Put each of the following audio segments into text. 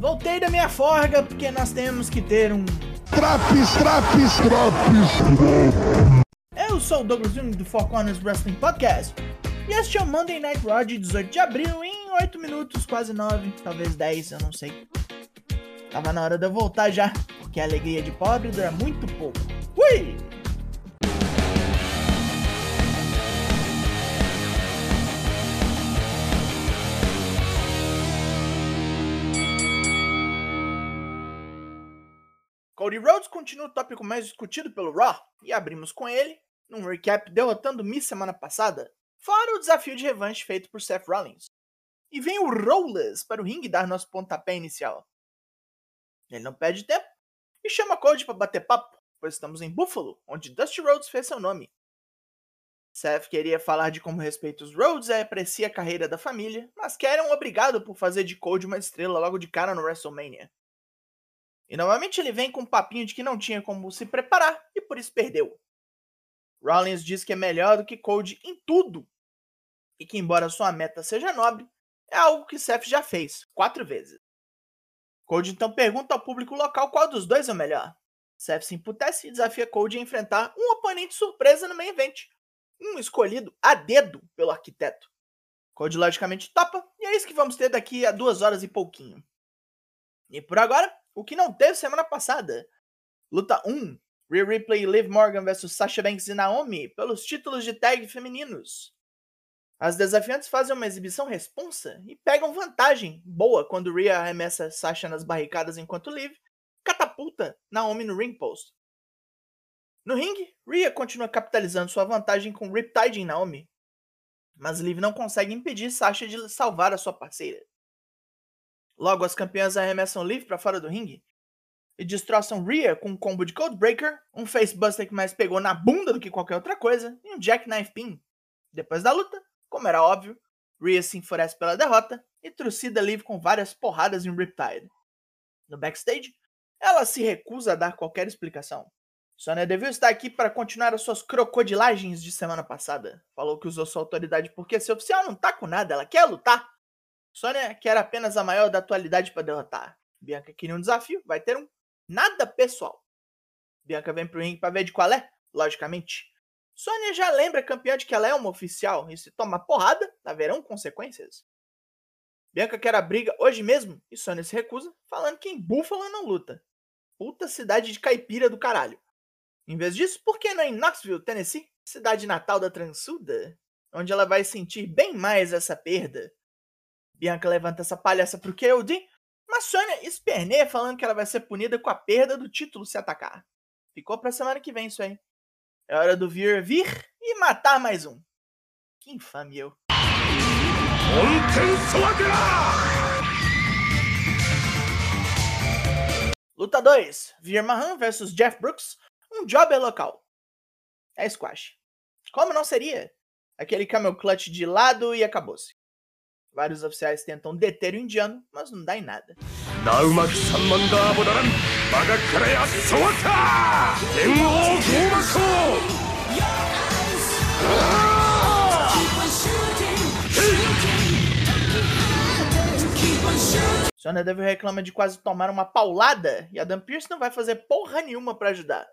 Voltei da minha forga porque nós temos que ter um. Traps, traps, traps. Eu sou o Douglas Jung do Four Corners Wrestling Podcast. E este é o Monday Night Raw de 18 de abril em 8 minutos, quase 9, talvez 10, eu não sei. Tava na hora de eu voltar já, porque a alegria de pobre dura muito pouco. Ui! Cody Rhodes continua o tópico mais discutido pelo Raw, e abrimos com ele, num recap derrotando Miss semana passada, fora o desafio de revanche feito por Seth Rollins. E vem o Rollers para o ringue dar nosso pontapé inicial. Ele não perde tempo e chama Cody para bater papo, pois estamos em Buffalo, onde Dusty Rhodes fez seu nome. Seth queria falar de como respeita os Rhodes e aprecia a carreira da família, mas quer é um obrigado por fazer de Cody uma estrela logo de cara no WrestleMania. E novamente ele vem com um papinho de que não tinha como se preparar e por isso perdeu. Rollins diz que é melhor do que Cody em tudo e que, embora sua meta seja nobre, é algo que Seth já fez quatro vezes. Cody então pergunta ao público local qual dos dois é o melhor. Seth se emputece e desafia Cody a enfrentar um oponente surpresa no main event, um escolhido a dedo pelo arquiteto. Cody logicamente topa, e é isso que vamos ter daqui a duas horas e pouquinho. E por agora, o que não teve semana passada. Luta 1: Rhea Ripley e Liv Morgan vs Sasha Banks e Naomi pelos títulos de tag femininos. As desafiantes fazem uma exibição responsa e pegam vantagem boa quando Rhea arremessa Sasha nas barricadas enquanto Liv catapulta Naomi no ring post. No ringue, Rhea continua capitalizando sua vantagem com Riptide em Naomi, mas Liv não consegue impedir Sasha de salvar a sua parceira. Logo, as campeãs arremessam Liv para fora do ringue e destroçam Rhea com um combo de Codebreaker, um facebuster que mais pegou na bunda do que qualquer outra coisa e um Jackknife Pin. Depois da luta, como era óbvio, Rhea se enfurece pela derrota e trucida Liv com várias porradas em Riptide. No backstage, ela se recusa a dar qualquer explicação. Sonya Deville está aqui para continuar as suas crocodilagens de semana passada. Falou que usou sua autoridade porque esse oficial não tá com nada, ela quer lutar. Sônia quer apenas a maior da atualidade para derrotar. Bianca queria um desafio, vai ter um. Nada pessoal. Bianca vem pro ringue para ver de qual é, logicamente. Sônia já lembra campeã de que ela é uma oficial e se toma porrada, haverão consequências. Bianca quer a briga hoje mesmo e Sônia se recusa, falando que em Buffalo não luta. Puta cidade de caipira do caralho. Em vez disso, por que não em Knoxville, Tennessee, cidade natal da transuda? Onde ela vai sentir bem mais essa perda. Bianca levanta essa palhaça pro KOD, mas Sônia esperneia falando que ela vai ser punida com a perda do título se atacar. Ficou pra semana que vem isso aí. É hora do vir vir e matar mais um. Que infame eu. Luta 2: Vir Mahan vs Jeff Brooks, um jobber local. É squash. Como não seria? Aquele camel clutch de lado e acabou-se. Vários oficiais tentam deter o indiano, mas não dá em nada. Sonya Deville reclama de quase tomar uma paulada e Adam Pearce não vai fazer porra nenhuma para ajudar.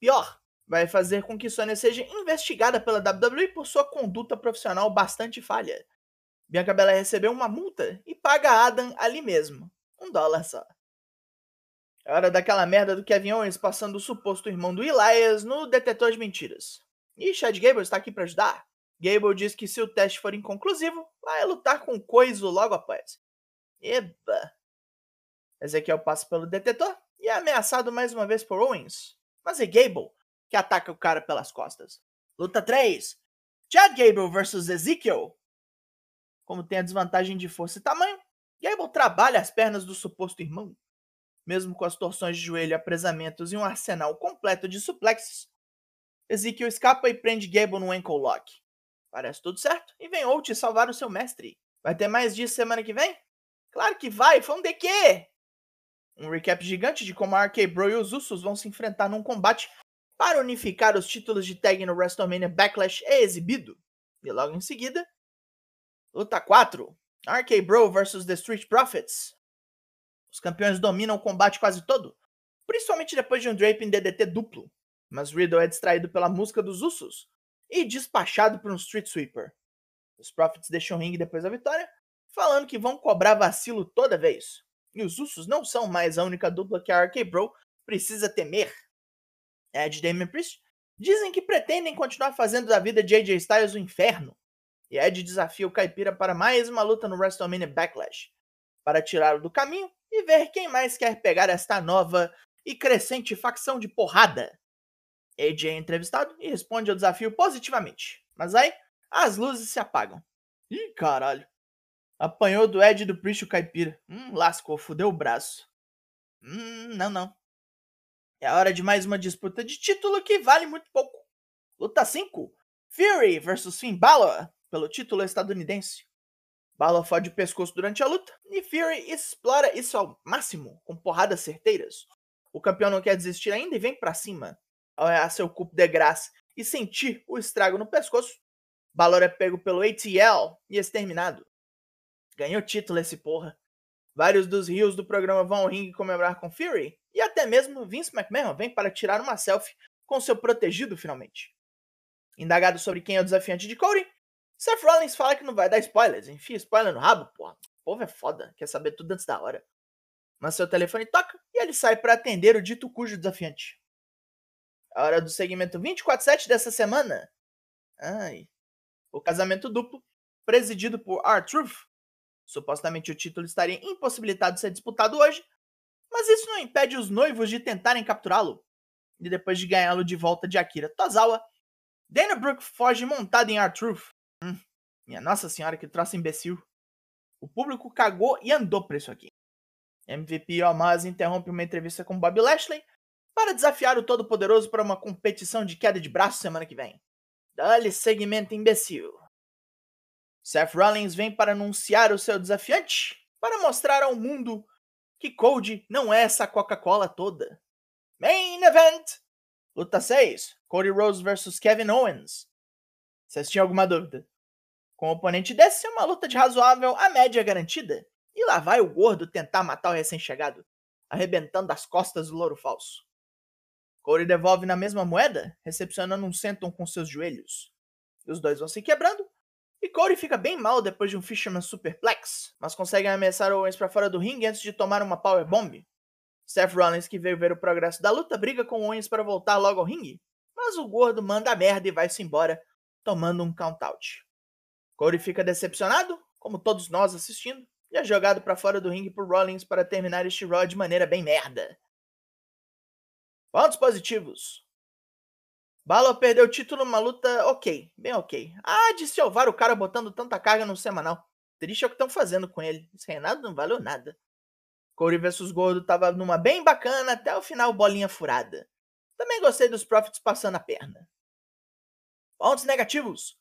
Pior, vai fazer com que Sonya seja investigada pela WWE por sua conduta profissional bastante falha. Bianca Belair recebeu uma multa e paga Adam ali mesmo. Um dólar só. É hora daquela merda do Kevin Owens passando o suposto irmão do Elias no detetor de mentiras. E Chad Gable está aqui para ajudar. Gable diz que se o teste for inconclusivo, vai lutar com Coiso logo após. Eba! Ezequiel passa pelo detetor e é ameaçado mais uma vez por Owens. Mas é Gable que ataca o cara pelas costas. Luta 3. Chad Gable vs Ezekiel como tem a desvantagem de força e tamanho, Gable trabalha as pernas do suposto irmão. Mesmo com as torções de joelho, apresamentos e um arsenal completo de suplexes, Ezekiel escapa e prende Gable no ankle lock. Parece tudo certo, e vem Out salvar o seu mestre. Vai ter mais disso semana que vem? Claro que vai, foi um quê? Um recap gigante de como a RK Bro e os Usos vão se enfrentar num combate para unificar os títulos de tag no WrestleMania Backlash é exibido. E logo em seguida, Luta 4. RK Bro vs The Street Profits. Os campeões dominam o combate quase todo, principalmente depois de um drape em DDT duplo, mas Riddle é distraído pela música dos Usos e despachado por um Street Sweeper. Os Profits deixam o ringue depois da vitória, falando que vão cobrar vacilo toda vez. E os Usos não são mais a única dupla que a RK Bro precisa temer. Ed e Priest dizem que pretendem continuar fazendo da vida de AJ Styles o inferno. E Ed desafia o Caipira para mais uma luta no WrestleMania Backlash, para tirá-lo do caminho e ver quem mais quer pegar esta nova e crescente facção de porrada. AJ é entrevistado e responde ao desafio positivamente. Mas aí, as luzes se apagam. Ih, caralho. Apanhou do Ed do Priest o caipira. Hum, lascou, fudeu o braço. Hum, não, não. É hora de mais uma disputa de título que vale muito pouco. Luta 5. Fury vs Finn Balor pelo título estadunidense. Balor fode o pescoço durante a luta e Fury explora isso ao máximo, com porradas certeiras. O campeão não quer desistir ainda e vem para cima. Ao errar seu cupo de graça e sentir o estrago no pescoço, Balor é pego pelo ATL e exterminado. Ganhou título esse porra. Vários dos rios do programa vão ao ringue comemorar com Fury, e até mesmo Vince McMahon vem para tirar uma selfie com seu protegido finalmente. Indagado sobre quem é o desafiante de Cody, Seth Rollins fala que não vai dar spoilers. Enfia spoiler no rabo, porra. O povo é foda, quer saber tudo antes da hora. Mas seu telefone toca e ele sai para atender o dito cujo desafiante. A hora do segmento 24-7 dessa semana. Ai. O casamento duplo, presidido por R-Truth, Supostamente o título estaria impossibilitado de ser disputado hoje, mas isso não impede os noivos de tentarem capturá-lo. E depois de ganhá-lo de volta de Akira Tozawa, Dana Brooke foge montado em R-Truth. Minha nossa senhora, que troço imbecil. O público cagou e andou pra isso aqui. MVP Omaz interrompe uma entrevista com Bob Lashley para desafiar o Todo-Poderoso para uma competição de queda de braço semana que vem. Dá-lhe segmento imbecil. Seth Rollins vem para anunciar o seu desafiante, para mostrar ao mundo que Cody não é essa Coca-Cola toda. Main Event! Luta 6: Cody Rhodes vs Kevin Owens. Vocês tinham alguma dúvida? Com o oponente desse, é uma luta de razoável a média garantida. E lá vai o gordo tentar matar o recém-chegado, arrebentando as costas do louro falso. Cody devolve na mesma moeda, recepcionando um senton com seus joelhos. E os dois vão se quebrando e Cody fica bem mal depois de um Fisherman Superplex, mas consegue ameaçar Owens para fora do ringue antes de tomar uma Power Bomb. Seth Rollins, que veio ver o progresso da luta, briga com Owens para voltar logo ao ringue, mas o gordo manda a merda e vai-se embora, tomando um count-out. Cody fica decepcionado, como todos nós assistindo, e é jogado para fora do ringue por Rollins para terminar este Raw de maneira bem merda. Pontos positivos. Balor perdeu o título numa luta ok, bem ok. Ah, de salvar o cara botando tanta carga no semanal. Triste é o que estão fazendo com ele. Esse reinado não valeu nada. Corey vs Gordo tava numa bem bacana até o final bolinha furada. Também gostei dos Profits passando a perna. Pontos negativos.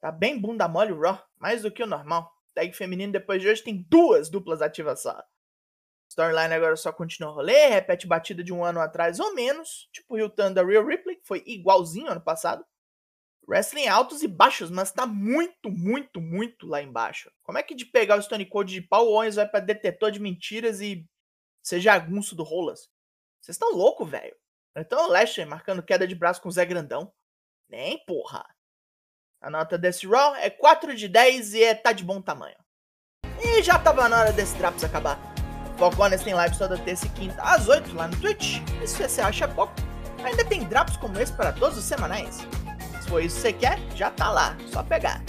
Tá bem bunda mole o Raw, mais do que o normal. Tag feminino depois de hoje tem duas duplas ativas só. Storyline agora só continua rolê, repete batida de um ano atrás ou menos, tipo o da Real Ripley, que foi igualzinho ano passado. Wrestling altos e baixos, mas tá muito, muito, muito lá embaixo. Como é que de pegar o Stone Cold de pau, o Owens vai pra detetor de mentiras e ser jagunço do Rolas? Vocês estão louco, velho. Então o Lashley marcando queda de braço com o Zé Grandão. Nem porra. A nota desse Raw é 4 de 10 e é tá de bom tamanho. E já tava na hora desse Traps acabar. Foco Honest tem lives toda terça e quinta às 8 lá no Twitch. E se você acha pouco, ainda tem drops como esse para todos os semanais. Se for isso que você quer, já tá lá, só pegar.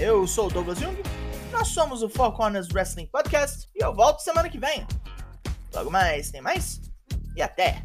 Eu sou o Douglas Jung, nós somos o Four Corners Wrestling Podcast e eu volto semana que vem. Logo mais, tem mais? E até!